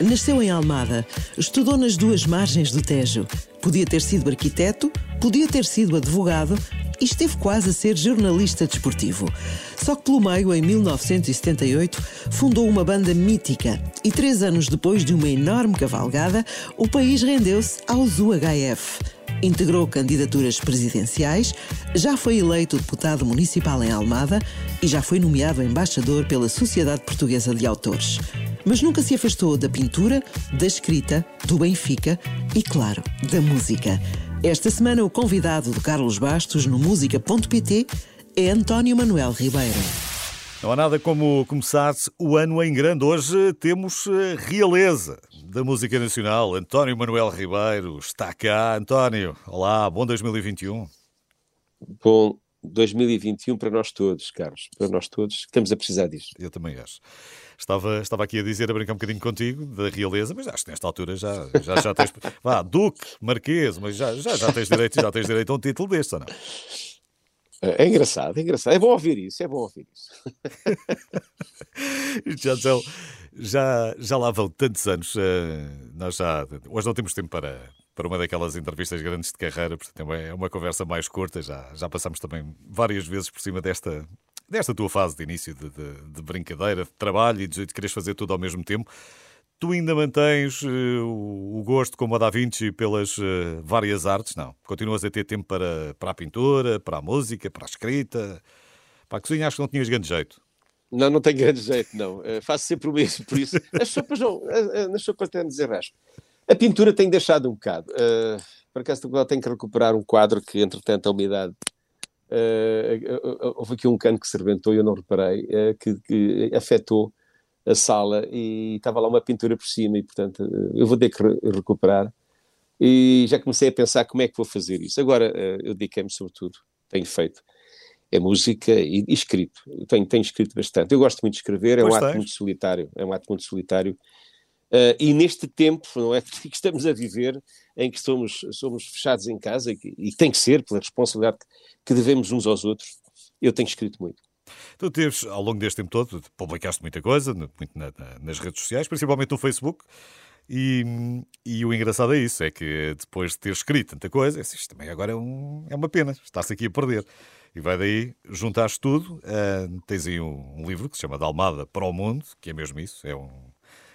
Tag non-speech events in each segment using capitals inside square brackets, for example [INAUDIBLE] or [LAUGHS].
Nasceu em Almada, estudou nas duas margens do Tejo. Podia ter sido arquiteto, podia ter sido advogado e esteve quase a ser jornalista desportivo. Só que pelo meio, em 1978, fundou uma banda mítica e três anos depois de uma enorme cavalgada, o país rendeu-se aos UHF. Integrou candidaturas presidenciais, já foi eleito deputado municipal em Almada e já foi nomeado embaixador pela Sociedade Portuguesa de Autores. Mas nunca se afastou da pintura, da escrita, do Benfica e, claro, da música. Esta semana, o convidado do Carlos Bastos no música.pt é António Manuel Ribeiro. Não há nada como começar o ano em grande. Hoje temos eh, realeza da música nacional. António Manuel Ribeiro está cá. António, olá, bom 2021. Bom 2021 para nós todos, Carlos. Para nós todos, estamos a precisar disso. Eu também acho. Estava, estava aqui a dizer, a brincar um bocadinho contigo, da realeza, mas acho que nesta altura já, já, já tens. [LAUGHS] Vá, Duque, Marquês, mas já, já, já, tens direito, já tens direito a um título deste, ou não? É, é engraçado, é engraçado. É bom ouvir isso, é bom ouvir isso. [LAUGHS] já, já, já, já lá vão tantos anos. Uh, nós já. Hoje não temos tempo para, para uma daquelas entrevistas grandes de carreira, portanto é uma conversa mais curta. Já, já passamos também várias vezes por cima desta, desta tua fase de início de, de, de brincadeira, de trabalho e de, de fazer tudo ao mesmo tempo. Tu ainda mantens uh, o, gosto, como a Da Vinci, pelas uh, várias artes? Não. Continuas a ter tempo para, para a pintura, para a música, para a escrita? Para a cozinha acho que não tinhas grande jeito. Não, não tenho grande jeito, não. Uh, faço sempre o mesmo, por isso. As sopas não, nas sopas têm desarrasco. A pintura tem deixado um bocado. Uh, por acaso tenho que recuperar um quadro que, entretanto, a umidade Uh, houve aqui um cano que se rebentou e eu não reparei, que, que, afetou a sala e estava lá uma pintura por cima e, portanto, uh, eu vou ter que re recuperar. E já comecei a pensar como é que vou fazer isso. Agora, eu dediquei-me sobretudo, tenho feito, é música e, e escrito. Tenho, tenho, escrito bastante. Eu gosto muito de escrever, é pois um tens. ato muito solitário, é um ato muito solitário Uh, e neste tempo, não é, [LAUGHS] que estamos a viver, em que somos, somos fechados em casa, e, e tem que ser, pela responsabilidade que devemos uns aos outros, eu tenho escrito muito. Tu teves, ao longo deste tempo todo, publicaste muita coisa, muito na, na, nas redes sociais, principalmente no Facebook, e, e, o engraçado é isso, é que depois de ter escrito tanta coisa, isto também agora é, um, é uma pena, está-se aqui a perder. E vai daí, juntaste tudo, uh, tens aí um, um, livro que se chama Da Almada para o Mundo, que é mesmo isso, é um,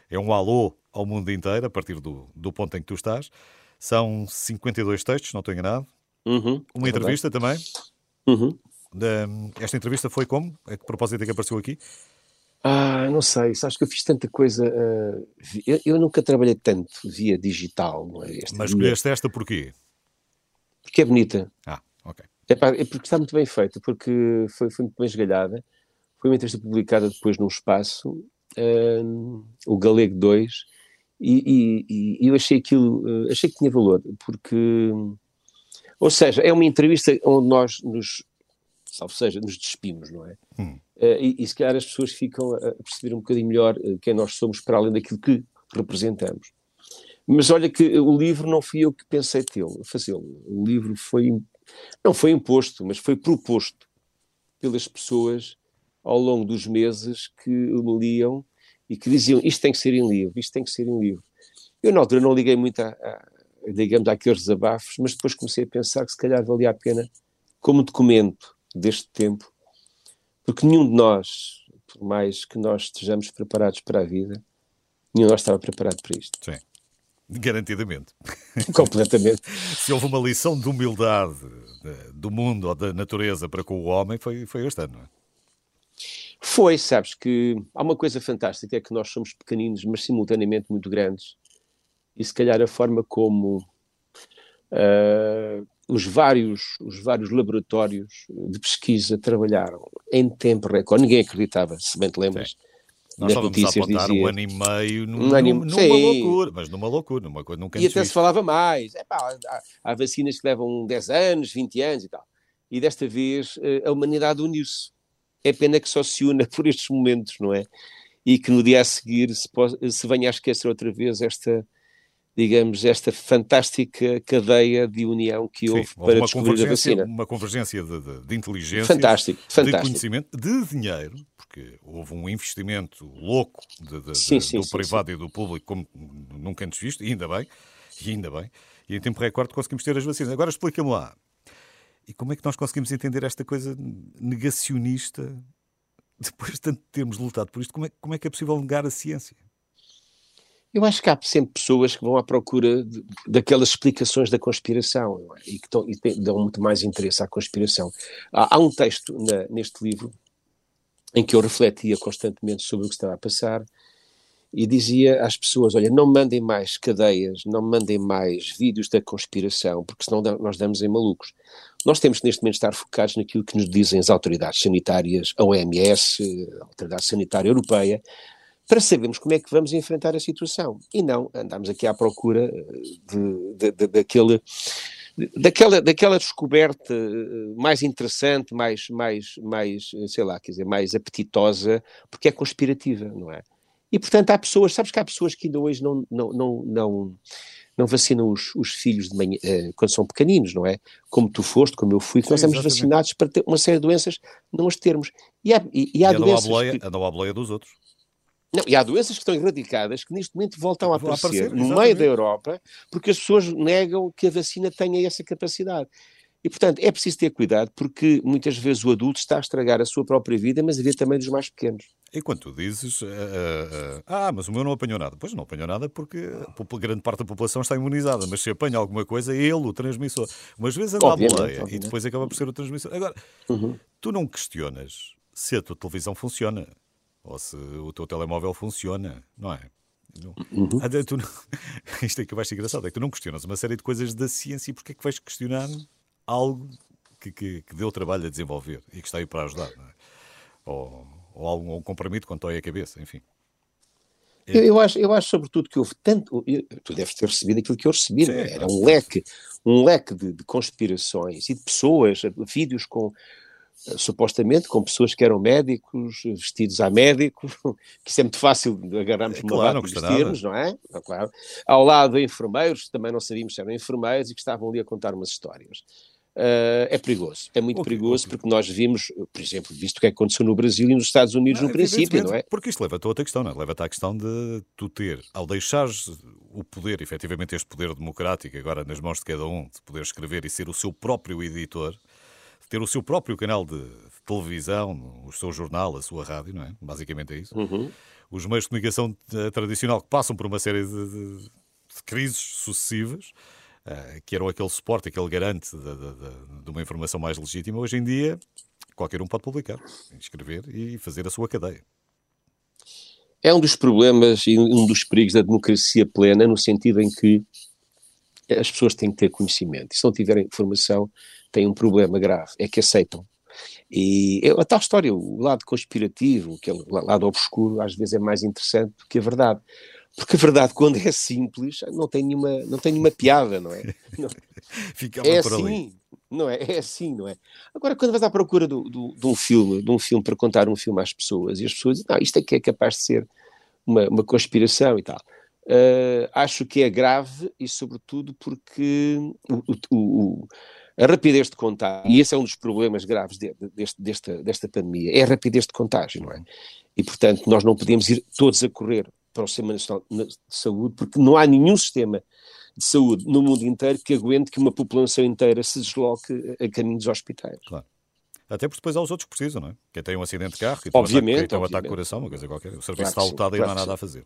é um alô ao mundo inteiro, a partir do, do ponto em que tu estás. São 52 textos, não estou enganado. Uhum, Uma é entrevista também. Uhum. Esta entrevista foi como? A que propósito é que apareceu aqui? Ah, não sei, sabes que eu fiz tanta coisa. Uh, eu, eu, nunca trabalhei tanto via digital, não é? Esta Mas escolheste esta porquê? Porque é bonita. Ah, ok. É, pá, é porque está muito bem feita, porque foi, foi muito bem esgalhada. Foi uma entrevista publicada depois num espaço uh, o Galego 2, e, e, e, eu achei aquilo, uh, achei que tinha valor, porque, ou seja, é uma entrevista onde nós nos, salvo seja, nos despimos, não é? Hum. Uh, e, e se calhar as pessoas ficam a perceber um bocadinho melhor quem nós somos para além daquilo que representamos. Mas olha que o livro não fui eu que pensei tê-lo, fazê-lo. O livro foi, não foi imposto, mas foi proposto pelas pessoas ao longo dos meses que me liam e que diziam isto tem que ser em livro, isto tem que ser em livro. Eu na altura não liguei muito a, a digamos, àqueles desabafos, mas depois comecei a pensar que se calhar valia a pena como documento deste tempo, porque nenhum de nós, por mais que nós estejamos preparados para a vida, nenhum de nós estava preparado para isto. Sim. Garantidamente. [LAUGHS] Completamente. Se houve uma lição de humildade do mundo ou da natureza para com o homem, foi, foi este ano, não é? Foi, sabes que há uma coisa fantástica, é que nós somos pequeninos, mas simultaneamente muito grandes. E se calhar a forma como uh, os, vários, os vários laboratórios de pesquisa trabalharam em tempo recorde, ninguém acreditava, se bem te lembras. Sim. Nós estávamos a apontar dizia, um ano e meio num, um numa sim. loucura, mas numa loucura, numa coisa nunca E até se falava mais. Epá, há, há, vacinas que levam 10 anos, 20 anos e tal. E desta vez eh, a humanidade uniu-se é pena que só se una [LAUGHS] por estes momentos, não é? E que no dia a seguir se, se venha a esquecer outra vez esta, digamos, esta fantástica cadeia de união que houve Sim, para descobrir a vacina. Uma convergência de, de, de inteligência, fantástico, fantástico. de conhecimento, de dinheiro, porque houve um investimento louco de, sim, sim, do privado e do público como nunca antes visto, e ainda bem, e ainda bem, e em tempo recorde conseguimos ter as vacinas. Agora explica-me lá, e como é que nós conseguimos entender esta coisa negacionista depois de tanto termos lutado por isto? Como é, como é que é possível negar a ciência? Eu acho que há sempre pessoas que vão à procura de, daquelas explicações da conspiração é? e que tão, e tem, dão muito mais interesse à conspiração. Há, há um texto na, neste livro em que eu refletia constantemente sobre o que estava a passar e dizia às pessoas: olha, não mandem mais cadeias, não mandem mais vídeos da conspiração, porque senão nós damos em malucos. Nós temos neste momento de estar focados naquilo que nos dizem as autoridades sanitárias, a OMS, a Autoridade Sanitária Europeia, para sabermos como é que vamos enfrentar a situação. E não andamos aqui à procura eh, de, de, de, daquele, daquela, daquela descoberta eh, mais interessante, mais, mais, mais, sei lá, quer dizer, mais apetitosa, porque é conspirativa, não é? E, portanto, há pessoas, sabes que há pessoas que ainda hoje não, não, não, não, não vacinam os, os filhos de manhã, eh, quando são pequeninos, não é? Como tu foste, como eu fui, que Sim, nós estamos exatamente. vacinados para ter uma série de doenças, não as termos. E há, e, e há e doenças. Andam à, boleia, que... andam à boleia dos outros. Não, e há doenças que estão erradicadas que neste momento voltam a aparecer, aparecer no meio da Europa porque as pessoas negam que a vacina tenha essa capacidade. E, portanto, é preciso ter cuidado porque muitas vezes o adulto está a estragar a sua própria vida, mas a vida também dos mais pequenos. Enquanto tu dizes, uh, uh, ah, mas o meu não apanhou nada. Pois não apanhou nada porque a grande parte da população está imunizada, mas se apanha alguma coisa, é ele o transmissor. Umas vezes anda obviamente, à boleia e depois acaba por ser o transmissor. Agora, uhum. tu não questionas se a tua televisão funciona ou se o teu telemóvel funciona, não é? Não. Uhum. Tu não... [LAUGHS] Isto é que vai ser engraçado, é que tu não questionas uma série de coisas da ciência e porque é que vais questionar algo que, que, que deu trabalho a desenvolver e que está aí para ajudar, não é? Ou, ou algum um compromisso quando dói a cabeça, enfim. É. Eu, eu, acho, eu acho, sobretudo, que houve tanto. Eu, tu deves ter recebido aquilo que eu recebi, Sim, é? era um leque, um leque de, de, conspirações e de pessoas, vídeos com supostamente com pessoas que eram médicos, vestidos a médico, [LAUGHS] que isso é muito fácil de agarrarmos é, claro, uma e vestirmos, não é? Não, claro. Ao lado de enfermeiros, também não sabíamos se eram enfermeiros e que estavam ali a contar umas histórias. Uh, é perigoso, é muito okay, perigoso okay. porque nós vimos, por exemplo, visto o que aconteceu no Brasil e nos Estados Unidos não, no princípio, não é? Porque isto leva-te a outra questão, não é? Leva-te à questão de tu ter, ao deixares o poder, efetivamente este poder democrático agora nas mãos de cada um, de poder escrever e ser o seu próprio editor, ter o seu próprio canal de televisão, o seu jornal, a sua rádio, não é? Basicamente é isso. Uhum. Os meios de comunicação eh, tradicional que passam por uma série de, de, de crises sucessivas, uh, que eram aquele suporte, aquele garante de, de, uma informação mais legítima, hoje em dia qualquer um pode publicar, escrever e fazer a sua cadeia. É um dos problemas e um dos perigos da democracia plena, no sentido em que as pessoas têm que ter conhecimento. E se não tiverem informação, têm um problema grave, é que aceitam. E a tal história, o lado conspirativo, aquele lado obscuro, às vezes é mais interessante do que a verdade. Porque a verdade, [LAUGHS] quando é simples, não tem nenhuma, não tem nenhuma piada, não é? Não. [LAUGHS] é assim, ali. não é? É assim, não é? Agora, quando vais à procura do, do, de um filme, de um filme para contar um filme às pessoas, e as pessoas dizem, não, isto é que é capaz de ser uma, uma conspiração e tal. Uh, acho que é grave e, sobretudo, porque o, o, o a rapidez de contágio, e esse é um dos problemas graves de, de, deste, desta, desta pandemia, é a rapidez de contágio, não é? E, portanto, nós não podemos ir todos a correr para o Sistema Nacional de Saúde, porque não há nenhum sistema de saúde no mundo inteiro que aguente que uma população inteira se desloque a caminho dos hospitais. Claro. Até porque depois há os outros que precisam, não é? Quem tem um acidente de carro, quem tem um ataque, um de coração, uma coisa qualquer. O serviço claro está lotado e não há nada a fazer.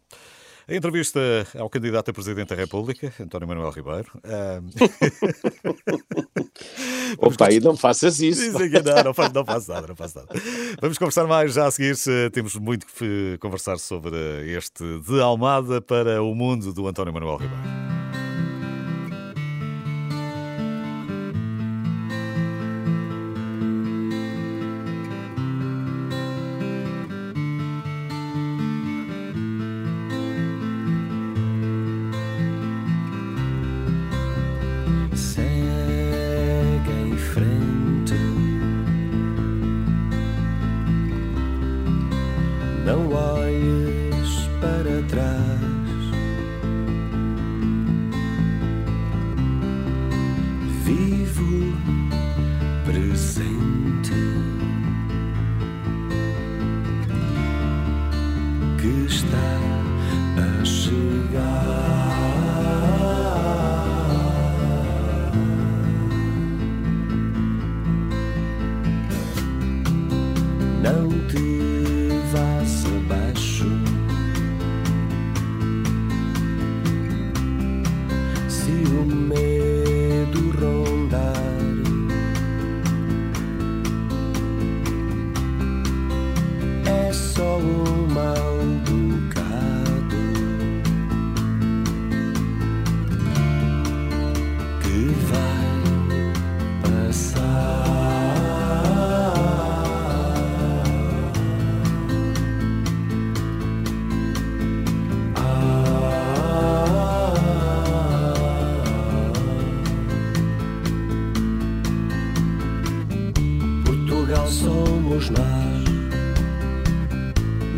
A entrevista ao candidato a Presidente da República, António Manuel Ribeiro. [LAUGHS] Opa, aí não faças isso. Não, não, faço, não faço nada, não faço nada. Vamos conversar mais já a seguir. Temos muito que conversar sobre este de Almada para o mundo do António Manuel Ribeiro. Portugal somos nós.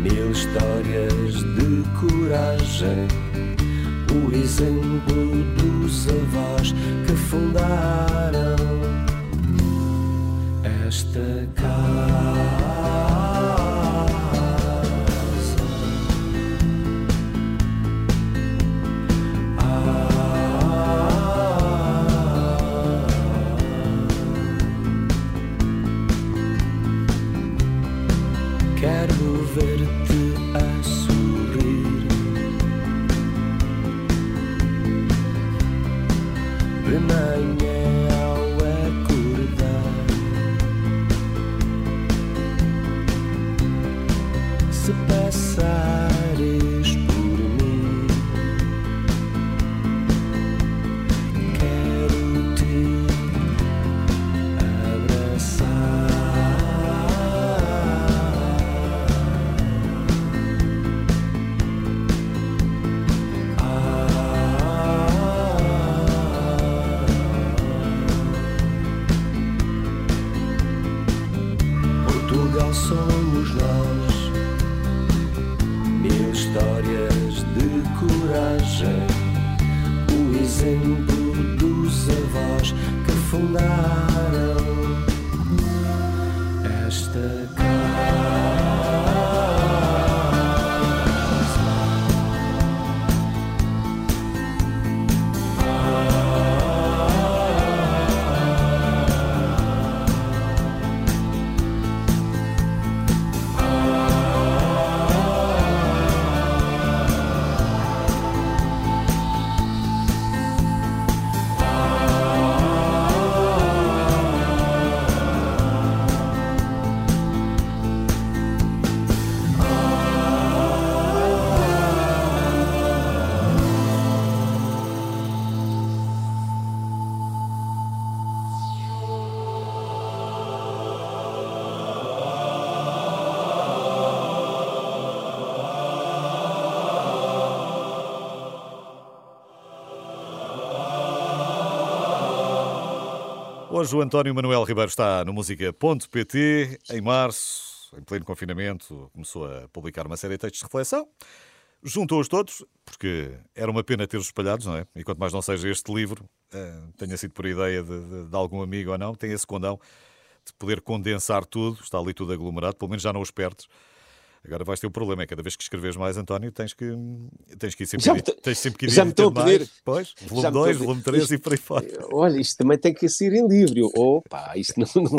Mil histórias de coragem, o exemplo dos avós que fundaram esta casa. The God. Hoje o António Manuel Ribeiro está no música.pt. Em março, em pleno confinamento, começou a publicar uma série de textos de reflexão. Juntou-os todos, porque era uma pena ter-os espalhados, não é? E quanto mais não seja este livro, eh, tenha sido por ideia de, de, de algum amigo ou não, tem esse condão de poder condensar tudo, está ali tudo aglomerado, pelo menos já não os perdes Agora vais ter o um problema, é cada vez que escreves mais, António, tens que, tens que ir sempre, já tens sempre que ir já me estou a pedir. mais. Pois, volume 2, volume 3 e por aí fora. Olha, isto também tem que ser em livro. Opa, isto não, não,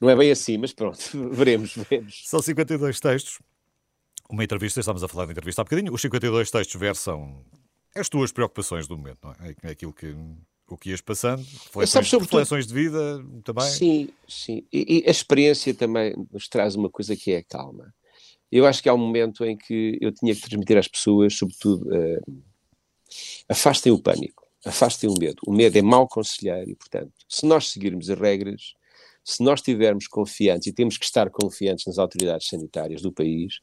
não é bem assim, mas pronto, [LAUGHS] veremos, veremos. São 52 textos. Uma entrevista, estamos a falar de entrevista há bocadinho. Os 52 textos versam as tuas preocupações do momento, não é? É aquilo que o que ias passando, reflexões, reflexões de vida também. Sim, sim. E, e, a experiência também nos traz uma coisa que é a calma eu acho que há um momento em que eu tinha que transmitir às pessoas, sobretudo, uh, afastem o pânico, afastem o medo. O medo é mau conselheiro e, portanto, se nós seguirmos as regras, se nós estivermos confiantes, e temos que estar confiantes nas autoridades sanitárias do país,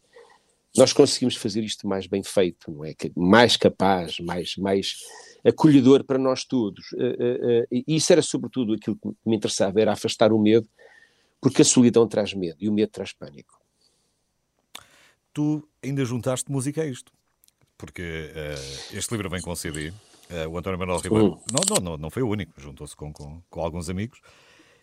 nós conseguimos fazer isto mais bem feito, não é? Mais capaz, mais, mais acolhedor para nós todos. Uh, uh, e isso era sobretudo aquilo que me interessava, era afastar o medo, porque a solidão traz medo e o medo traz pânico tu ainda juntaste música a isto. Porque uh, este livro vem com CD. Uh, eh, o António Manuel Ribeiro uh. não, não, não, foi o único, juntou-se com, com, com, alguns amigos.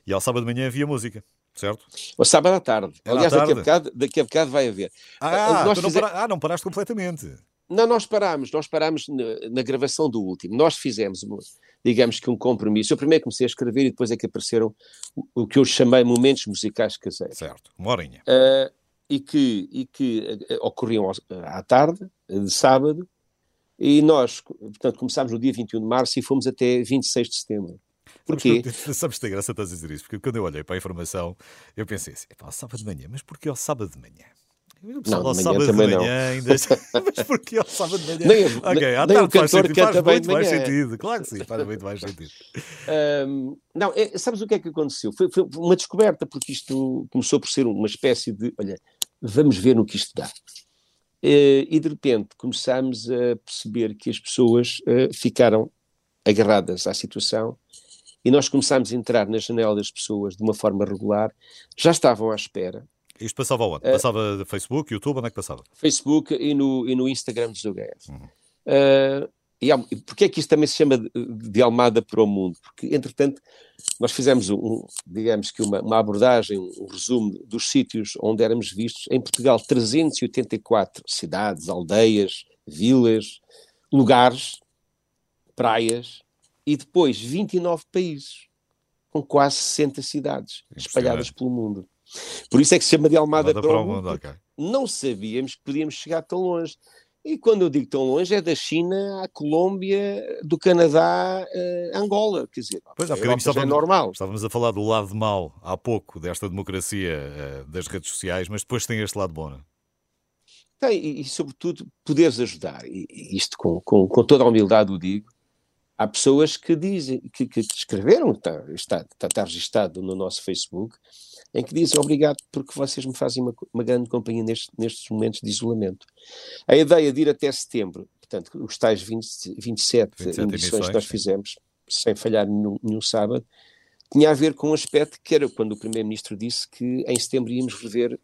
E ao sábado de manhã havia música, certo? O sábado à tarde. Era Aliás, à tarde. Daqui, a bocado, daqui a bocado vai haver. Ah, nós não, para... ah não paraste completamente. Não, nós parámos, nós parámos na, na, gravação do último. Nós fizemos, digamos que um compromisso. Eu primeiro comecei a escrever e depois é que apareceram o, o que eu chamei momentos musicais caseiros. Certo, uma horinha. Uh, e que, e que eh, ocorriam à tarde, de sábado, e nós, portanto, começámos no dia 21 de março e fomos até 26 de setembro. Porquê? Sabes, sabes que tem graça estás a dizer isso? Porque quando eu olhei para a informação, eu pensei assim, pá, sábado de manhã, mas porquê ao sábado de manhã? Não, ao sábado de manhã, ainda... [LAUGHS] mas porquê ao sábado de manhã? Nem, ok, à tarde faz sentido, faz muito mais sentido. Claro que sim, faz muito mais sentido. Um, não, é, sabes o que é que aconteceu? Foi, foi, uma descoberta, porque isto começou por ser uma espécie de, olha, vamos ver no que isto dá. Uh, e de repente começámos a perceber que as pessoas uh, ficaram agarradas à situação e nós começámos a entrar na janela das pessoas de uma forma regular, já estavam à espera. Isto passava onde? Uh, passava de Facebook, YouTube, onde é que passava? Facebook e no, e no Instagram dos UGS. Uhum. Uh, e há, porquê é que isto também se chama de, de Almada para o mundo? Porque, entretanto, nós fizemos, um, digamos que uma, uma, abordagem, um resumo dos sítios onde éramos vistos. Em Portugal, 384 cidades, aldeias, vilas, lugares, praias, e depois 29 países, com quase 60 cidades espalhadas pelo mundo. Por isso é que se chama de Almada, Almada para, para, o mundo. mundo okay. Não sabíamos que podíamos chegar tão longe. E quando eu digo tão longe, é da China à Colômbia, do Canadá a Angola. Quer dizer, pois, há é estávamos, é normal. Estávamos a falar do lado mau há pouco desta democracia uh, das redes sociais, mas depois tem este lado bom, não é? Tem, e, e, sobretudo poderes ajudar. E, e isto com, com, com, toda a humildade o digo. Há pessoas que dizem, que, que escreveram, está, está, está registado no nosso Facebook, em que dizem obrigado porque vocês me fazem uma, uma grande companhia nestes, nestes momentos de isolamento. A ideia de ir até setembro, portanto, os tais 20, 27, 27 emissões que nós fizemos, sem falhar nenhum, nenhum sábado, tinha a ver com um aspecto que era quando o Primeiro-Ministro disse que em setembro íamos rever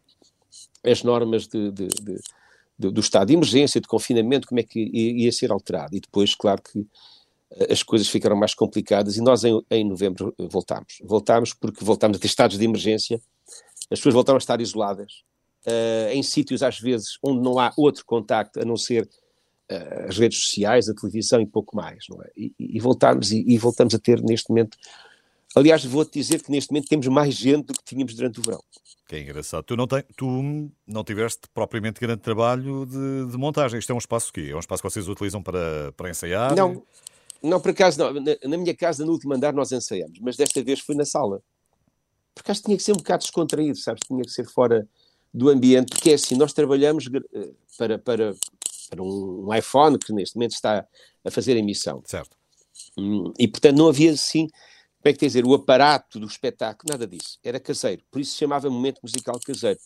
as normas de, de, de, do estado de emergência, de confinamento, como é que ia, ia ser alterado. E depois, claro que as coisas ficaram mais complicadas e nós em, em novembro voltámos. Voltámos porque voltámos a ter estados de emergência, as pessoas voltaram a estar isoladas, uh, em sítios às vezes onde não há outro contacto a não ser uh, as redes sociais, a televisão e pouco mais, não é? E, e voltámos e, e, voltamos a ter neste momento. Aliás, vou-te dizer que neste momento temos mais gente do que tínhamos durante o verão. Que é engraçado. Tu não, tem, tu não tiveste propriamente grande trabalho de, de montagem. Isto é um espaço que é um espaço que vocês utilizam para, para ensaiar? Não, não, por acaso não. Na, na, minha casa, no último andar, nós ensaiamos, mas desta vez foi na sala. Porque acho que tinha que ser um bocado descontraído, sabes? Tinha que ser fora do ambiente, porque é assim, nós trabalhamos eh, para, para, para um, iPhone que neste momento está a fazer a emissão. Certo. Hum, e portanto não havia assim, como é que dizer, o aparato do espetáculo, nada disso. Era caseiro. Por isso se chamava Momento Musical Caseiro.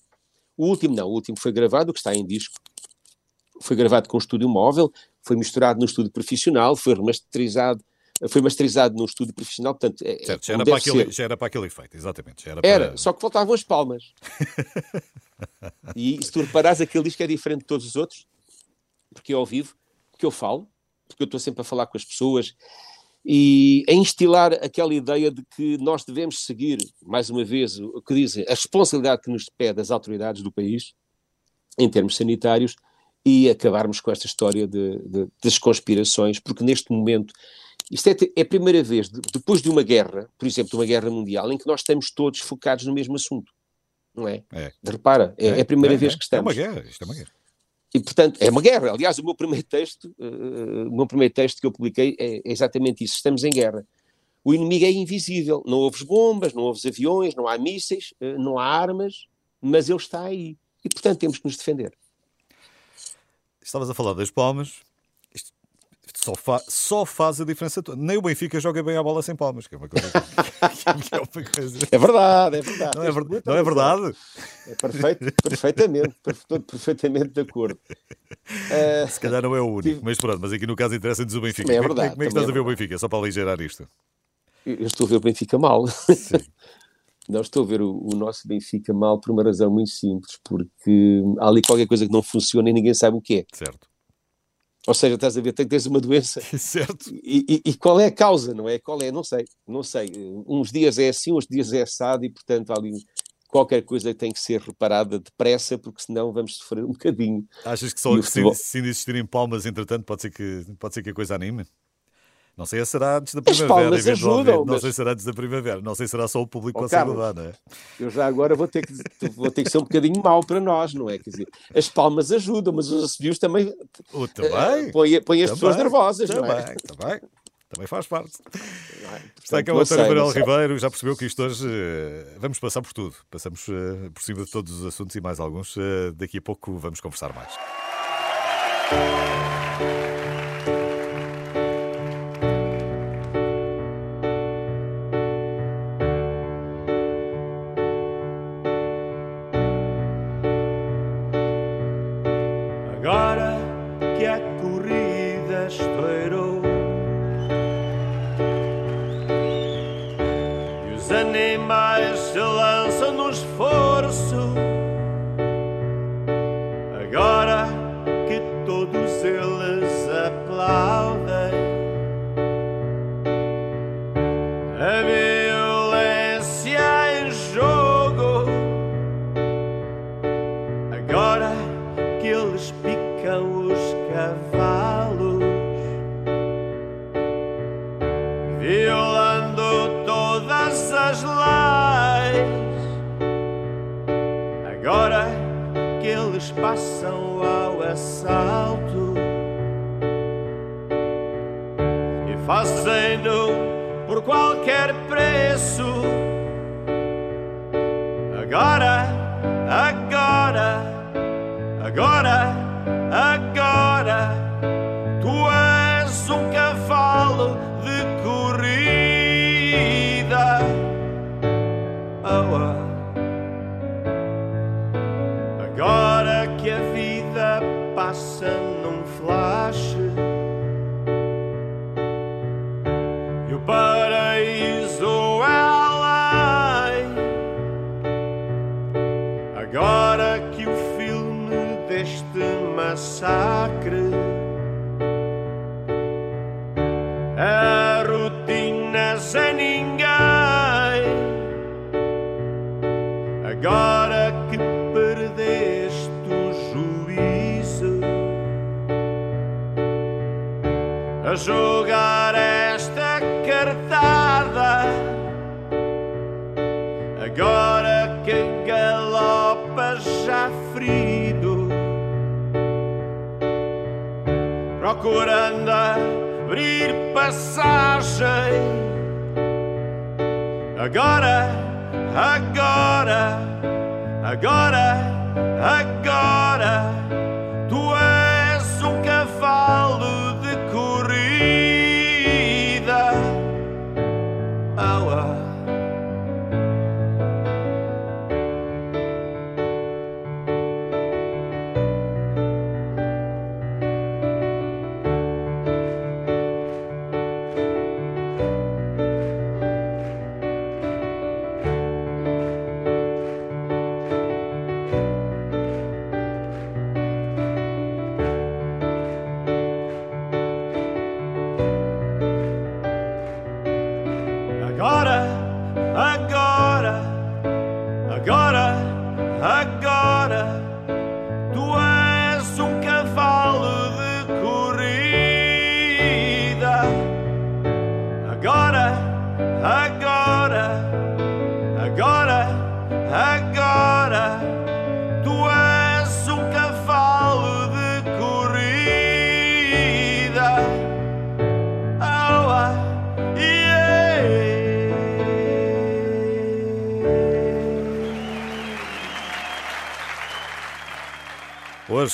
O último não, o último foi gravado, o que está em disco, foi gravado com um estúdio móvel, foi misturado no estúdio profissional, foi remasterizado foi masterizado no estúdio profissional, portanto... É, certo, já era, para aquele, já era para aquele efeito, exatamente. era, era para... só que faltavam as palmas. [LAUGHS] e se tu reparares, aquele disco é diferente de todos os outros, porque é ao vivo, porque eu falo, porque eu estou sempre a falar com as pessoas, e a instilar aquela ideia de que nós devemos seguir, mais uma vez, o que dizem, a responsabilidade que nos pede as autoridades do país, em termos sanitários, e acabarmos com esta história de, de, das conspirações, porque neste momento isto é, é, a primeira vez, de, depois de uma guerra, por exemplo, de uma guerra mundial, em que nós estamos todos focados no mesmo assunto, não é? é. Repara, é, é, a primeira é, vez que estamos. É uma guerra, isto é uma guerra. E, portanto, é uma guerra. Aliás, o meu primeiro texto, uh, o meu primeiro texto que eu publiquei é, é exatamente isso. Estamos em guerra. O inimigo é invisível. Não houve bombas, não houve aviões, não há mísseis, uh, não há armas, mas ele está aí. E, portanto, temos que nos defender. Estavas a falar das palmas. Isto só, fa só faz a diferença toda. Nem o Benfica joga bem a bola sem palmas, que é uma coisa. que [LAUGHS] é, uma coisa... é verdade, é verdade. Não é, ver... não é verdade? É perfeito, perfeitamente, estou perfeitamente de acordo. Uh... [LAUGHS] Se calhar não é o único, mas pronto, mas aqui no caso interessa-nos o Benfica. É verdade, como, é, como é que estás é a ver o Benfica? Só para aligerar isto. Eu estou a ver o Benfica mal. Sim. Não estou a ver o, o, nosso Benfica mal por uma razão muito simples, porque há ali qualquer coisa que não funciona e ninguém sabe o que é. Certo. Ou seja, estás a ver, tem, tens uma doença. [LAUGHS] Certo. E, e, e, qual é a causa, não é? Qual é? Não sei, não sei. Uns dias é assim, uns dias é assado e, portanto, há ali qualquer coisa tem que ser reparada depressa, porque senão vamos sofrer um bocadinho. Achas que só se, se existirem palmas, entretanto, pode ser que, pode ser que a coisa anime? Não sei se será antes da primavera, As ajudam, Não mas... sei se será antes da primavera. Não sei se será só o público oh, consegue levar, não é? Eu já agora vou ter, que, vou ter que ser um bocadinho mau para nós, não é? Quer dizer, as palmas ajudam, mas os assobios também. Oh, também. Uh, põe, põe as também, pessoas nervosas, também, não é? Também, também faz parte. É? Está cá o António Manuel Ribeiro, já percebeu que isto hoje uh, vamos passar por tudo. Passamos uh, por cima de todos os assuntos e mais alguns. Uh, daqui a pouco vamos conversar mais.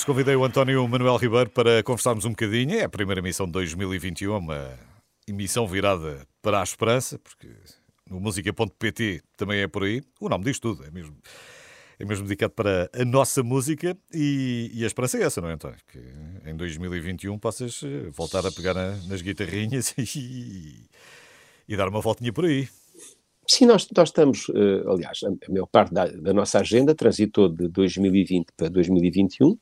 Convidei o António Manuel Ribeiro para conversarmos um bocadinho. É a primeira emissão de 2021, uma emissão virada para a esperança, porque no música.pt também é por aí. O nome diz tudo, é mesmo, é mesmo dedicado para a nossa música e, e a esperança é essa, não é, António? Que em 2021 possas eh, voltar a pegar na- nas guitarrinhas [LAUGHS] e, e dar uma voltinha por aí. Sim, nós, nós estamos, eh, aliás, a, a maior parte da, da nossa agenda transitou de 2020 para 2021.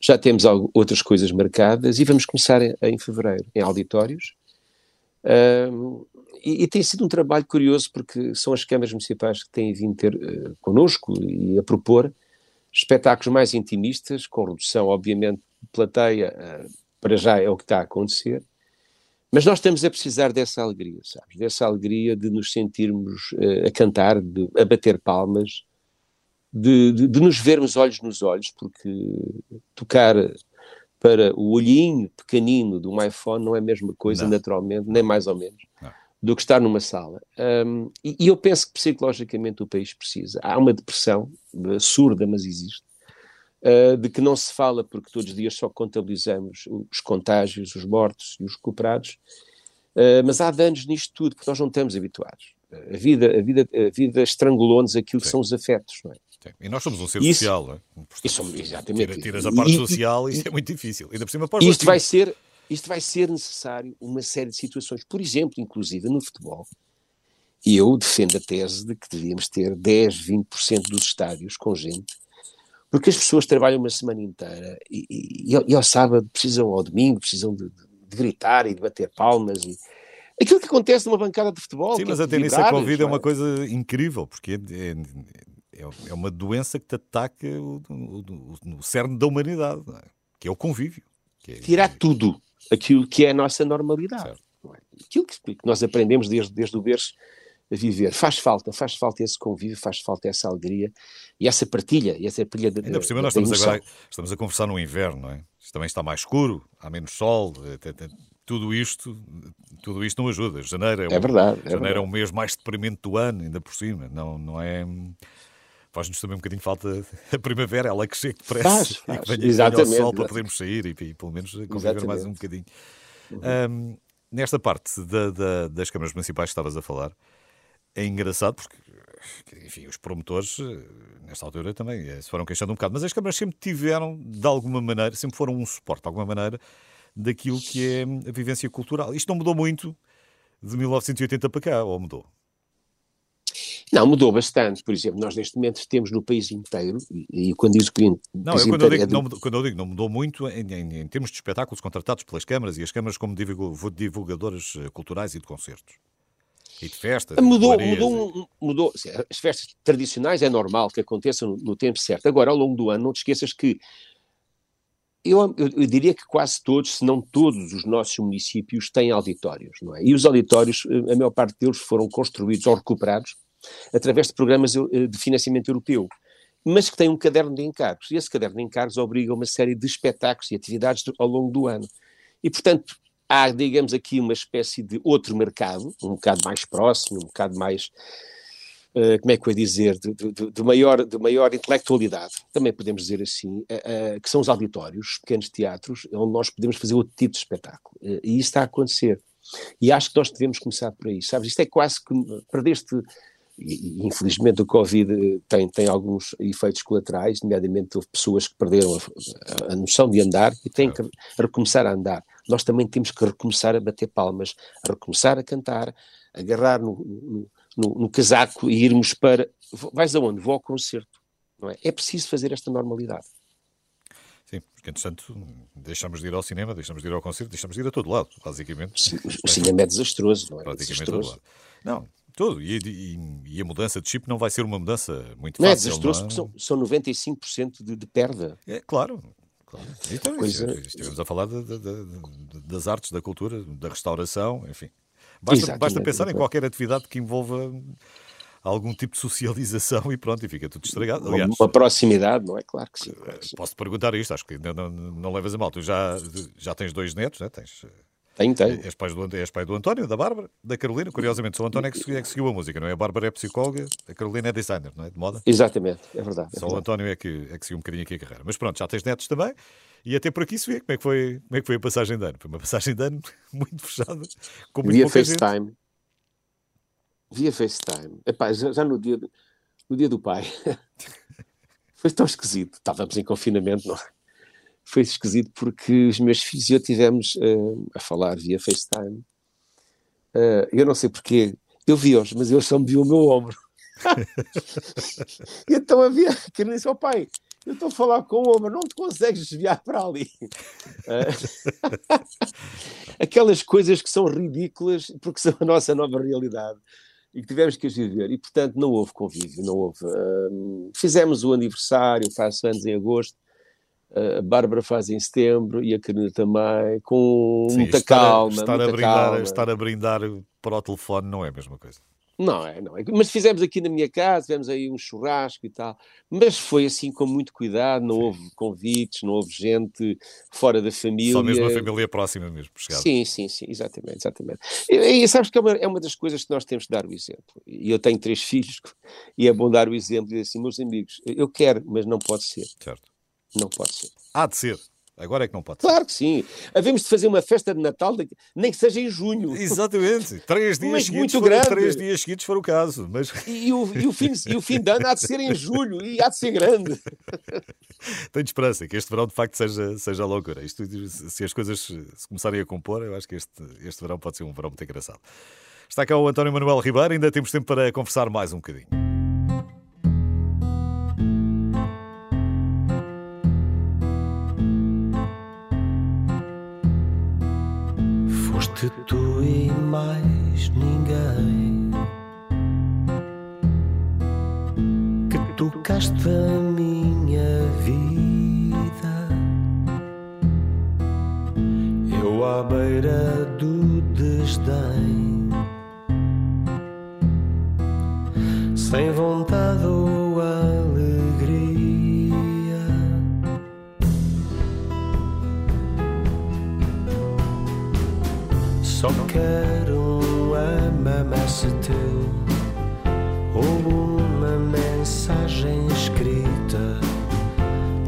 Já temos algo- outras coisas marcadas e vamos começar em, em fevereiro, em auditórios. E, e tem sido um trabalho curioso porque são as câmaras municipais que têm vindo ter eh, connosco e a propor espetáculos mais intimistas, com redução, obviamente, de plateia, eh, para já é o que está a acontecer. Mas nós estamos a precisar dessa alegria, sabes? Dessa alegria de nos sentirmos eh, a cantar, de, a bater palmas, de, de- de nos vermos olhos nos olhos, porque tocar para o olhinho pequenino de um iPhone não é a mesma coisa, Não. naturalmente, nem mais ou menos, Não. do que estar numa sala. Hum, e, e eu penso que psicologicamente o país precisa. Há uma depressão, surda, mas existe, eh, de que não se fala porque todos os dias só contabilizamos os contágios, os mortos e os recuperados, eh, mas há danos nisto tudo, porque nós não estamos habituados. A vida, a vida, a vida estrangulou-nos aquilo que Sim. são os afetos, não é? Sim. E nós somos um ser Isso- social, não é? Portanto, exatamente. tira- tiras a parte E- social e isso é muito difícil. Ainda por cima para Isto vai ser, isto vai ser necessário uma série de situações. Por exemplo, inclusive no futebol, e eu defendo a tese de que devíamos ter 10, 20% dos estádios com gente, porque as pessoas trabalham uma semana inteira e, e- e ao- e ao sábado precisam, ao domingo, precisam de, de- gritar e de bater palmas. E... Aquilo que acontece numa bancada de futebol. Sim, que mas é a tendência Covid é não uma coisa incrível, porque é, é, é uma doença que te ataca o, o, o- no cerne da humanidade, é? que é o convívio. É, tirar tudo aquilo que é a nossa normalidade. É? Aquilo que, que nós aprendemos desde, desde o berço a viver. Faz falta, faz falta esse convívio, faz falta essa alegria e essa partilha. E essa partilha Ainda por cima, nós estamos agora estamos a conversar no inverno, não é? Isto também está mais escuro, há menos sol, tudo isto, tudo isto não ajuda. Janeiro é, é verdade. É janeiro verdade. é o mês mais deprimente do ano, ainda por cima. Não, não é. Faz-nos também um bocadinho falta a primavera, ela que chegue depressa faz, faz. e que venha, Exatamente, venha ao sol para podermos sair e, e pelo menos conviver Exatamente. mais um bocadinho. Uhum. Um, nesta parte da, da, das câmaras municipais que estavas a falar, é engraçado porque, enfim, os promotores, nesta altura também se foram queixando um bocado, mas as câmaras sempre tiveram, de alguma maneira, sempre foram um suporte, de alguma maneira, daquilo que é a vivência cultural. Isto não mudou muito de 1980 para cá, ou mudou? Não, mudou bastante. Por exemplo, nós neste momento temos no país inteiro, e, e quando diz que não, eu, quando, eu digo, é do... não, quando eu digo não mudou muito em, em, em, termos de espetáculos contratados pelas câmaras e as câmaras como divulgadoras culturais e de concertos. E de festas. Mudou, de mudou, mudou. As festas tradicionais é normal que aconteçam no, no tempo certo. Agora, ao longo do ano, não te esqueças que eu, eu, eu, diria que quase todos, se não todos os nossos municípios têm auditórios, não é? E os auditórios, a maior parte deles foram construídos ou recuperados através de programas de financiamento europeu, mas que têm um caderno de encargos. E esse caderno de encargos obriga uma série de espetáculos e atividades ao longo do ano. E, portanto, há, digamos aqui, uma espécie de outro mercado, um bocado mais próximo, um bocado mais, uh, como é que eu ia dizer, de, de, de, maior, de maior intelectualidade, também podemos dizer assim, uh, uh, que são os auditórios, os pequenos teatros, onde nós podemos fazer outro tipo de espetáculo. e isso está a acontecer. E acho que nós devemos começar por aí, sabes? Isto é quase que perdeste e, infelizmente o Covid tem, tem alguns efeitos colaterais, nomeadamente houve pessoas que perderam a, a noção de andar e têm que recomeçar a andar. Nós também temos que recomeçar a bater palmas, a recomeçar a cantar, agarrar no, no, no, casaco e irmos para. Vais aonde? Vou ao concerto. Não é? é preciso fazer esta normalidade. Sim, porque entretanto deixamos de ir ao cinema, deixamos de ir ao concerto, deixamos de ir a todo lado, basicamente. O cinema é desastroso, não é? Praticamente desastroso. todo lado. Não, Tudo. E, e, e, a mudança de chip não vai ser uma mudança muito não fácil. É desastroso não é? porque são, são 95% de, de perda. É, claro. claro. Então, Coisa- estivemos a falar de- de- das artes, da cultura, da restauração, enfim. Basta, basta pensar em qualquer atividade que envolva algum tipo de socialização [LAUGHS] e pronto, e fica tudo estragado. Uma, Aliás, uma proximidade, não é? Claro que sim. Claro que sim. posso perguntar isto, acho que não, não, não levas a mal. Tu já, já tens dois netos, né? tens, Tenho, tenho. És pai, do, és pai do António, da Bárbara, da Carolina. Curiosamente, só o António é que, é que seguiu a música, não é? A Bárbara é psicóloga, a Carolina é designer, não é? De moda. Exatamente, é verdade. é Só o verdade. António é que, é que seguiu um bocadinho aqui a carreira. Mas pronto, já tens netos também. E até por aqui se vê como é que foi, como é que foi a passagem de ano. Foi uma passagem de ano [LAUGHS] muito fechada, com muito Via. FaceTime. Via FaceTime. Epá, já, já no, dia, no dia do pai. [LAUGHS] Foi tão esquisito. Estávamos em confinamento, não é? Foi esquisito porque os meus filhos e eu tivemos eh, a falar via FaceTime. Eh, eu não sei porquê. Eu vi-os, mas eles só me viam o meu ombro. [LAUGHS] então havia que disse ao pai, eu estou a falar com o ombro, não te consegues desviar para ali. Eh, [LAUGHS] aquelas coisas que são ridículas porque são a nossa nova realidade e que tivemos que as viver. E, portanto, não houve convívio, não houve. hum, fizemos o aniversário, faço anos em agosto, a Bárbara faz em setembro e a Carolina também, com Sim, muita estar a- calma. estar, a muita brindar, calma. estar a brindar para o telefone não é a mesma coisa. Não é, não é. Mas fizemos aqui na minha casa, tivemos aí um churrasco e tal. Mas foi assim com muito cuidado, não houve convites, não houve gente fora da família. Só mesmo a família próxima mesmo, chegada. Sim, sim, sim, exatamente, exatamente. E, e sabes que é uma, é uma das coisas que nós temos de dar o exemplo. E eu tenho três [LAUGHS] filhos e é bom dar o exemplo e dizer assim, meus amigos, eu quero, mas não pode ser. Certo. Não pode ser. Há de ser. Agora é que não pode ser. Claro que sim. Havemos de fazer uma festa de Natal, nem que seja em junho. Exatamente. [LAUGHS] Três dias Mas seguidos. muito foram, grande. Três dias seguidos for o caso. Mas E, o, e, o fim, e o fim de ano há de ser em julho e há de ser grande. [LAUGHS] tenho esperança que este verão de facto seja, seja loucura. Isto, se as coisas se começarem a compor, eu acho que este, este verão pode ser um verão muito engraçado. Está cá o António Manuel Ribeiro, ainda temos tempo para conversar mais um bocadinho. Foste tu e mais ninguém que tocaste a minha vida. Eu à beira quero MMS teu ou uma mensagem escrita,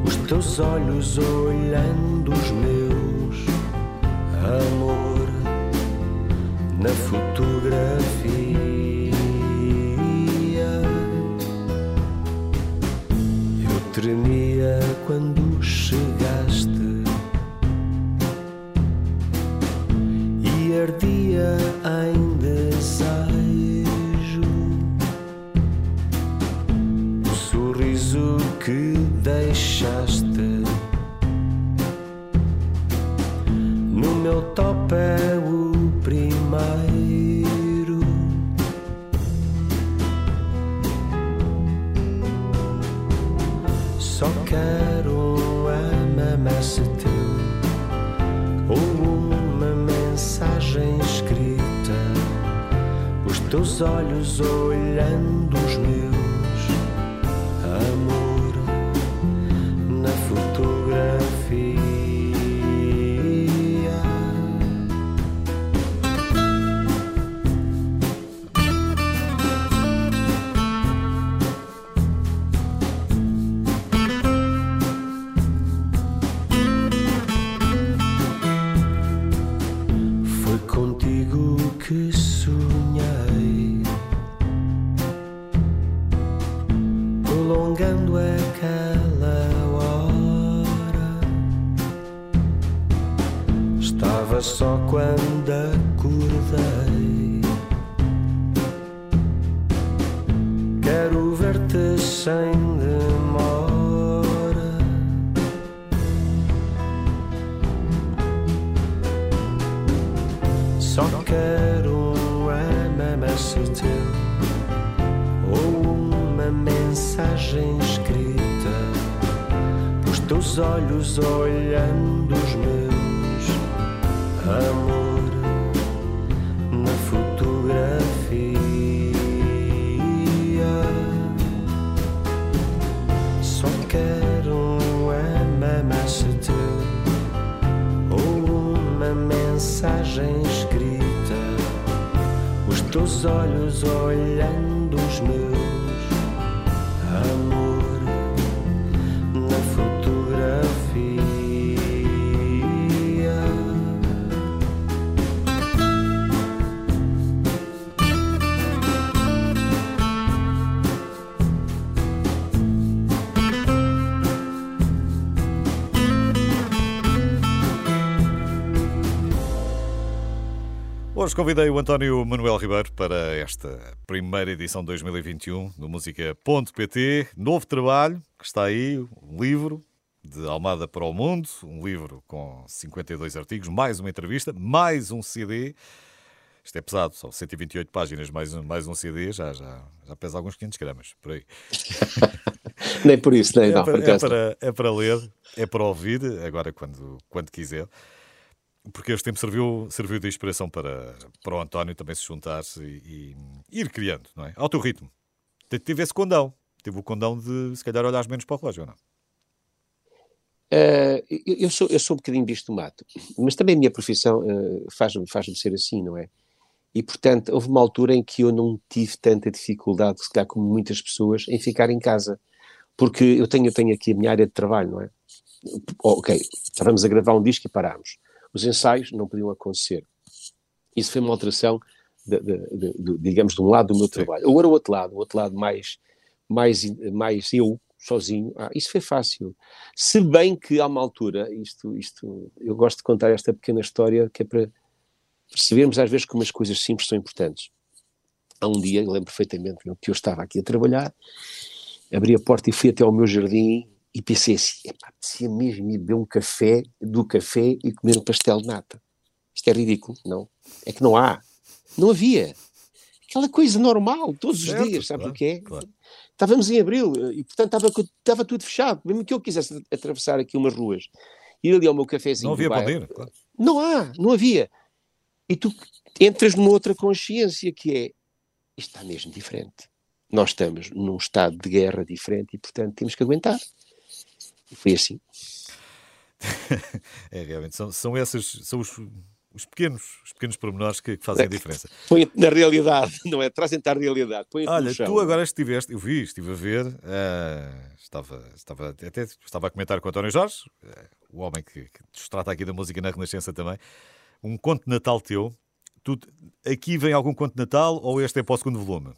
os teus olhos olhando os meus, amor na fotografia. Eu tremia quando meu top é o primeiro. Só quero um MMS teu ou uma mensagem escrita, os teus olhos olhando os meus, amor na fotografia. Hoje convidei o António Manuel Ribeiro para esta primeira edição de 2021 do Música.pt. Novo trabalho que está aí, um livro de Almada para o Mundo, um livro com 52 artigos, mais uma entrevista, mais um CD. Isto é pesado, são 128 páginas, mais um, mais um CD, já, já, já pesa alguns 500 gramas, por aí. Nem por isso, nem É não. para, é, para, é para ler, é para ouvir, agora quando, quando quiser. Porque este tempo serviu, serviu de inspiração para, para o António também se juntar-se e, e ir criando, não é? Ao teu ritmo. Tive esse condão. Tive o condão de, se calhar, olhares menos para o relógio, não? Eh, eu, sou, eu sou um bocadinho bicho do mato, mas também a minha profissão eh, faz-me faz ser assim, não é? E, portanto, houve uma altura em que eu não tive tanta dificuldade, se calhar como muitas pessoas, em ficar em casa. Porque eu tenho, eu tenho aqui a minha área de trabalho, não é? Ok, estávamos a gravar um disco e parámos. Os ensaios não podiam acontecer. Isso foi uma alteração, de, de- de- digamos, de um lado do meu trabalho. Agora o outro lado, o outro lado mais, mais, mais eu, sozinho, ah, isso foi fácil. Se bem que há uma altura, isto, isto, eu gosto de contar esta pequena história que é para percebermos às vezes como as coisas simples são importantes. Há um dia, eu lembro perfeitamente que eu estava aqui a trabalhar, abri a porta e fui até ao meu jardim e pensei assim, epá, apetecia mesmo ir beber um café, do café e comer um pastel de nata. Isto é ridículo, não? É que não há. Não havia. Aquela coisa normal, todos os Certo, dias, sabe claro, o que é? claro. Estávamos em abril e, portanto, estava, estava tudo fechado. Mesmo que eu quisesse atravessar aqui umas ruas, ir ali ao meu cafezinho. Não havia ir, claro. Não há, não havia. E tu entras numa outra consciência que é isto está mesmo diferente. nós estamos num estado de guerra diferente e, portanto, temos que aguentar. E foi assim. [LAUGHS] é, realmente, são, são esses, são os, os pequenos, os pequenos pormenores que, que fazem a diferença. Põe na realidade, [LAUGHS] não é? Trazem-te à realidade. Olha, tu agora estiveste, eu vi, estive a ver, uh, estava, estava, até estava a comentar com o António Jorge, uh, o homem que, que nos trata aqui da música na Renascença também, um conto de Natal teu. Tu, aqui vem algum conto de Natal ou este é para o segundo volume?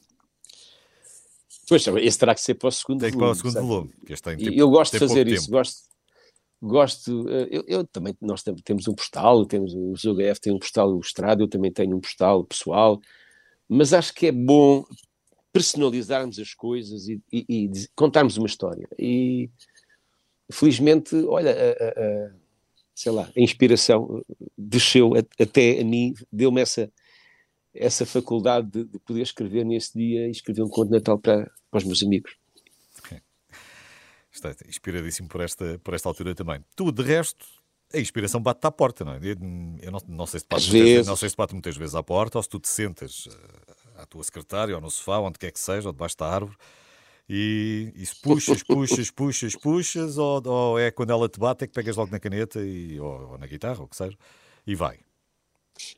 Pois, esse terá que ser para o segundo tem volume. Para o segundo volume. Este tem, tem, eu gosto de fazer isso, tempo. gosto, gosto eh, eu, eu, também, nós temos um postal, temos o ZUGF tem um postal ilustrado, eu também tenho um postal pessoal, mas acho que é bom personalizarmos as coisas e, e, e contarmos uma história. E felizmente, olha, a, a, sei lá, a inspiração desceu até a mim, deu-me essa, essa faculdade de, de, poder escrever nesse dia e escrever um conto de Natal para, para os meus amigos. Está inspiradíssimo por esta, por esta altura também. Tu, de resto, a inspiração bate-te à porta, não é? Eu não, não, sei se bate vezes... não sei se bate muitas vezes à porta ou se tu te sentas eh, à tua secretária ou no sofá, onde quer que seja, ou debaixo da árvore, e, e se puxas, puxas, puxas, puxas, ou, ou, é quando ela te bate é que pegas logo na caneta e, ou, ou na guitarra, ou o que seja, e vai.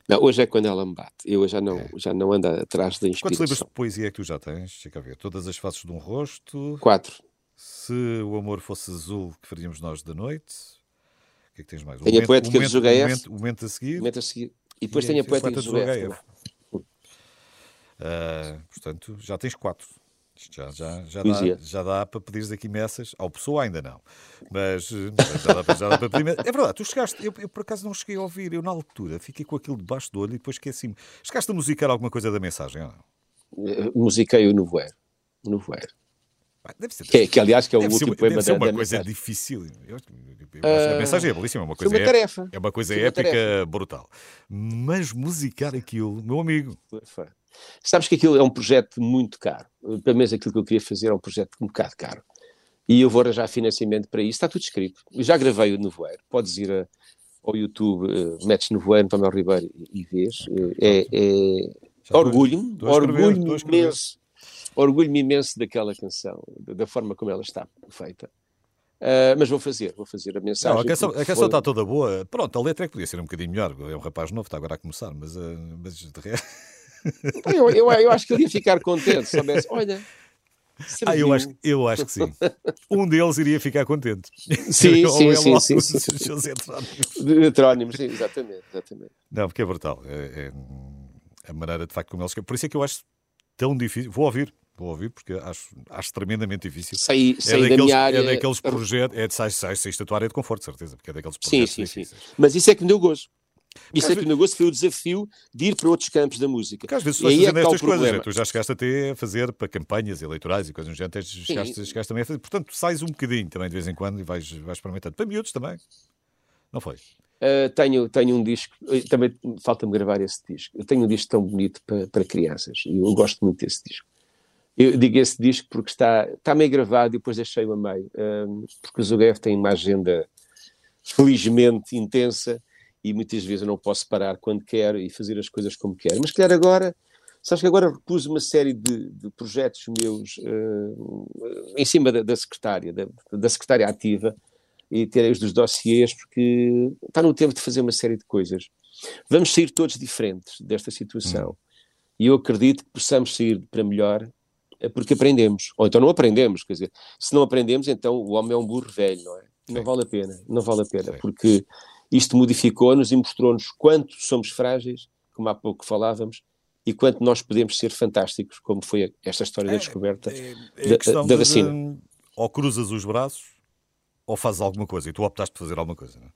Não, hoje é quando ela me bate. Eu já não, é. já não ando atrás da inspiração. Quantos livros de poesia é que tu já tens? Chega a ver. Todas as faces de um rosto. Quatro. Se o amor fosse azul, que faríamos nós da noite. O que é que tens mais? Tenho momento, a poética momento, do Jogaef. O momento, momento, a seguir. Momento a seguir. E depois e tenho a poética do Jogaef. Uh, portanto, já tens quatro. Já, já, já, dá, já dá para pedir aqui messas. Ao pessoa ainda não. Mas, já, dá, já, dá, para pedir. É verdade, tu chegaste, eu, eu, por acaso não cheguei a ouvir. Eu na altura fiquei com aquilo debaixo do olho e depois esqueci-me. Chegaste a musicar alguma coisa da mensagem? Ou não? Uh, musiquei o Novoeiro. O Novoeiro. Deve ser, que, é, que, aliás que é o último poema deve ser uma da, coisa mensagem. difícil. Eu, eu, a mensagem é belíssima, é uma coisa, uma tarefa. É, é uma coisa épica, tarefa. brutal. Mas musicar aquilo, meu amigo. Foi. Sabes que aquilo é um projeto muito caro. Pelo menos aquilo que eu queria fazer é um projeto um bocado caro. E eu vou arranjar financiamento para isso. Está tudo escrito. Eu já gravei o Nevoeiro. Podes ir a, ao YouTube, uh, metes Nevoeiro, Tomé Ribeiro e, e vês. Uh, é, é... orgulho-me, orgulho-me imenso. Orgulho-me imenso daquela canção, da forma como ela está feita. Uh, mas vou fazer, vou fazer a mensagem. Não, a canção, a canção está toda boa. Pronto, a letra é que podia ser um bocadinho melhor. É um rapaz novo, está agora a começar, mas, uh, mas de resto. Eu, eu, eu, acho que ele ia ficar contente se soubesse, olha. Ah, eu acho, eu acho que sim. Um deles iria ficar contente. Sim, [LAUGHS] sim, sim, sim, sim, sim. José Heterónimos. sim, exatamente, exatamente. Não, porque é brutal. É, é a maneira de facto como eles. Por isso é que eu acho tão difícil. Vou ouvir, vou ouvir, porque acho, acho tremendamente difícil. Saí, é daqueles, da minha área. É daqueles projetos. É de sais, sais da tua área de conforto, certeza, porque é daqueles projetos. Sim, sim, sim. Mas isso é que me deu gozo. Isso é que o negócio foi o desafio de ir para outros campos da música. Porque às vezes tu fazendo é estas coisas, né? tu já chegaste até a fazer para campanhas eleitorais e coisas do género, chegaste, chegaste também a fazer. Portanto, sais um bocadinho também de vez em quando e vais, vais experimentando. Para miúdos também. Não foi? Uh, tenho, tenho um disco, também falta-me gravar esse disco. Eu tenho um disco tão bonito para, para crianças e eu gosto muito desse disco. Eu digo esse disco porque está, está meio gravado e depois deixei-o a meio, um, porque o Zugev tem uma agenda felizmente intensa e muitas vezes eu não posso parar quando quero e fazer as coisas como quero. Mas quero agora, sabes que agora repus uma série de, de projetos meus uh, em cima da, da secretária, da, da, secretária ativa, e terei os dos dossiês, porque está no tempo de fazer uma série de coisas. Vamos sair todos diferentes desta situação. Hum. E eu acredito que possamos sair para melhor eh, porque aprendemos. Ou então não aprendemos, quer dizer, se não aprendemos, então o homem é um burro velho, não é? Não Sim. vale a pena, não vale a pena, Sim. porque isto modificou-nos e mostrou-nos quanto somos frágeis, como há pouco falávamos, e quanto nós podemos ser fantásticos, como foi esta história é, da descoberta é, é da, da, vacina. De, ou cruzas os braços ou fazes alguma coisa, e tu optaste por fazer alguma coisa, não é?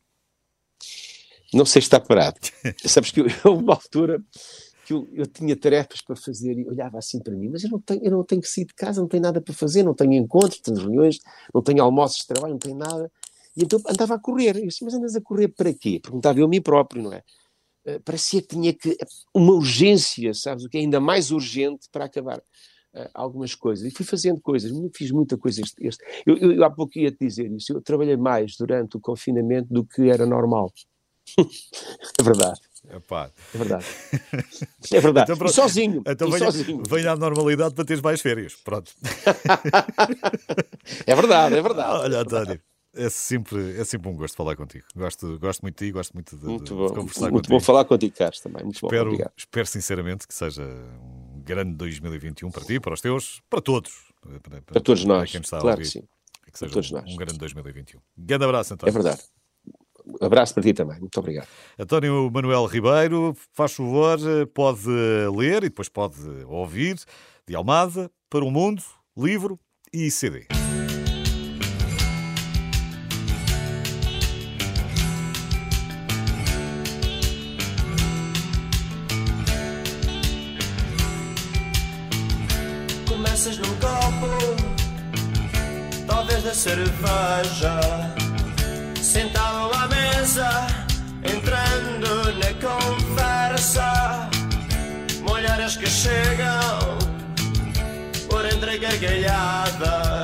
Não sei se está parado. [LAUGHS] Sabes que eu, eu, uma altura que eu, eu, tinha tarefas para fazer e olhava assim para mim, mas eu não, tenho, eu não tenho que sair de casa, não tenho nada para fazer, não tenho encontros, não tenho reuniões, não tenho almoços de trabalho, não tenho nada. E então andava a correr. Eu disse, mas andas a correr para quê? Perguntava eu a mim próprio, não é? Uh, parecia que tinha que. uma urgência, sabes? O que é ainda mais urgente para acabar uh, algumas coisas. E fui fazendo coisas, fiz muita coisa. Este, este. Eu, eu, eu, há pouco ia te dizer isso. Eu trabalhei mais durante o confinamento do que era normal. [LAUGHS] é verdade. Epá. É verdade. É verdade. Então, pronto. e sozinho. Então e venha, sozinho. venha à normalidade para teres mais férias. Pronto. [LAUGHS] É verdade, é verdade. Olha, António, é sempre, é sempre um gosto falar contigo. Gosto, gosto muito de ti, gosto muito de, Muito bom. de conversar Muito contigo. bom falar contigo, Carlos, também. Muito bom. Espero, Obrigado. espero sinceramente que seja um grande 2021 para ti, para os teus, para todos. Para, Para todos nós. Para quem está a Claro que sim. Que seja todos um, nós. um grande 2021. Grande abraço, É António. verdade. Abraço para ti também. Muito obrigado. António Manuel Ribeiro, faz favor, pode ler e depois pode ouvir de Almada para o Mundo, livro e CD. Cerveja, sentado à mesa, entrando na conversa, mulheres que chegam por entre gargalhadas,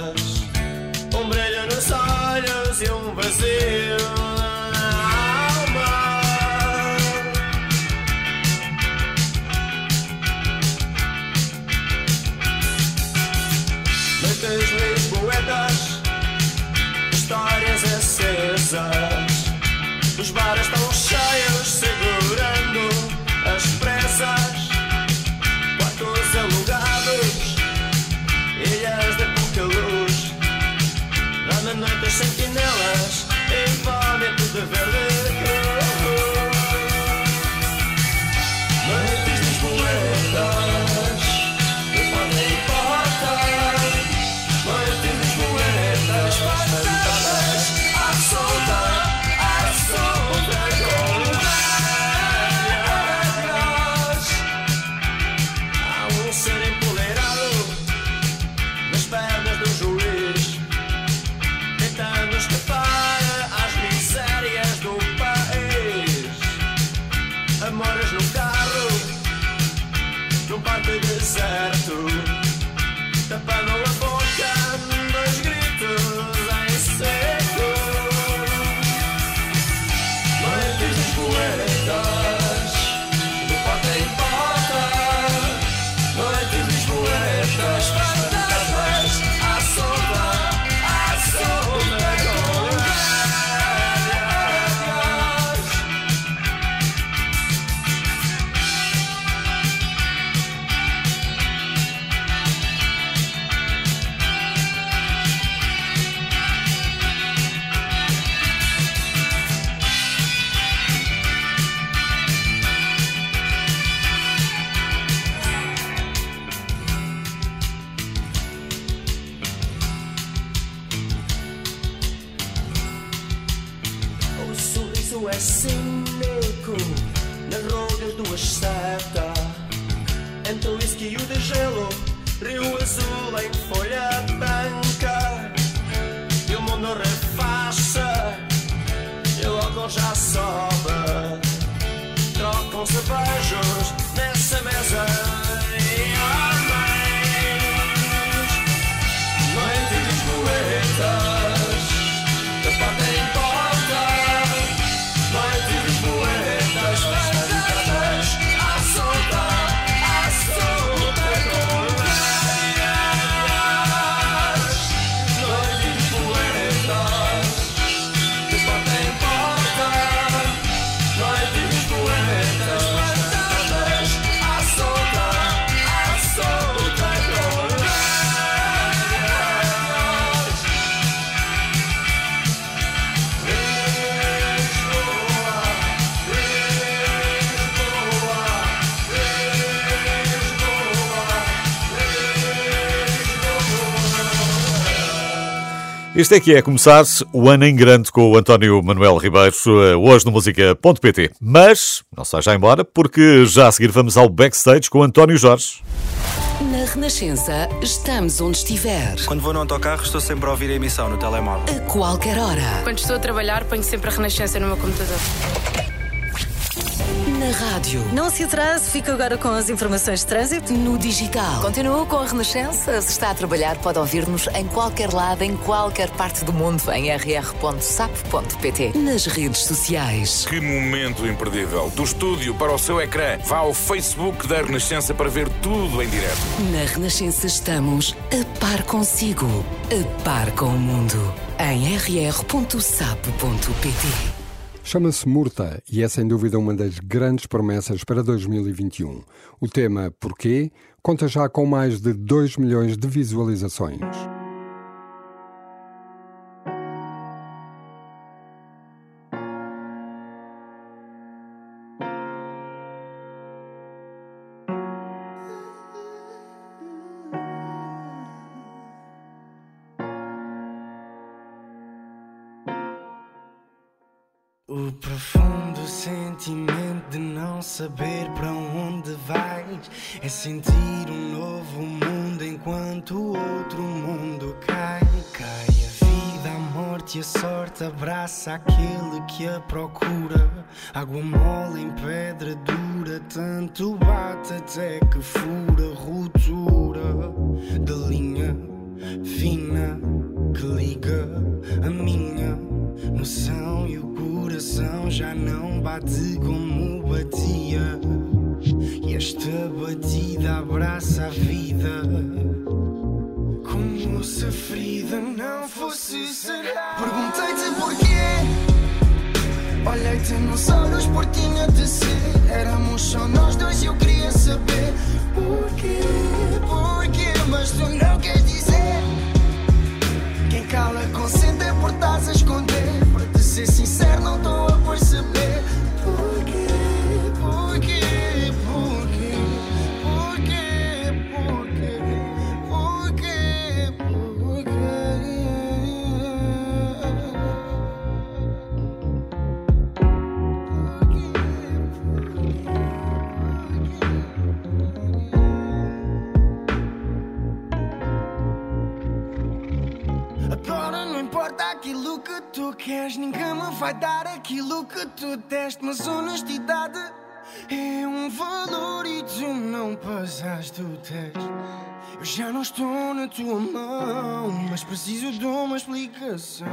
Este é que é começar o ano em grande com o António Manuel Ribeiro, hoje no música.pt. Mas não sai já embora, porque já a seguir vamos ao backstage com o António Jorge. Na Renascença, estamos onde estiver. Quando vou no autocarro, estou sempre a ouvir a emissão no telemóvel. A qualquer hora. Quando estou a trabalhar, ponho sempre a Renascença no meu computador. Na rádio. Não se atrase, fica agora com as informações de trânsito. No digital. Continua com a Renascença. Se está a trabalhar, pode ouvir-nos em qualquer lado, em qualquer parte do mundo, em rr.sap.pt. Nas redes sociais. Que momento imperdível. Do estúdio para o seu ecrã. Vá ao Facebook da Renascença para ver tudo em direto. Na Renascença estamos a par consigo, a par com o mundo. Em rr.sap.pt. Chama-se Murta e é sem dúvida uma das grandes promessas para 2021. O tema Porquê conta já com mais de 2 milhões de visualizações. Sentir um novo mundo enquanto outro mundo cai. Cai a vida, a morte e a sorte abraça aquele que a procura. Água mole em pedra dura, tanto bate até que fura, ruptura da linha vai dar aquilo que tu deste. Mas honestidade é um valor e tu não passaste o teste. Eu já não estou na tua mão, mas preciso de uma explicação.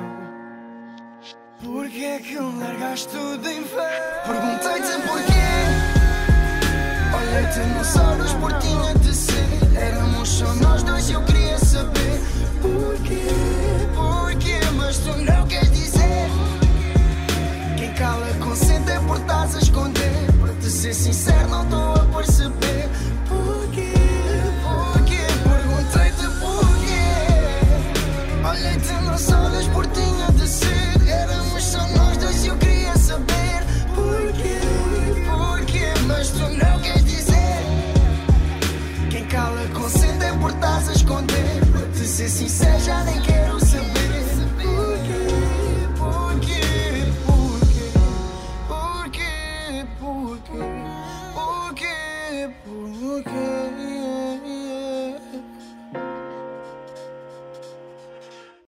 Porquê é que largaste tudo em vez? Perguntei-te porquê. Olhei-te nos olhos por tinha de ser. Éramos só nós dois e eu queria saber porquê, porquê. Mas tu não é por a esconder. Para te ser sincero, não estou a perceber porquê, porquê. Perguntei-te porquê. Olhei-te nos olhos por tinha de ser. Éramos só nós dois e eu queria saber porquê, porquê. Mas tu não queres dizer. Quem cala consente por a esconder. Para te ser sincero, já nem quero saber.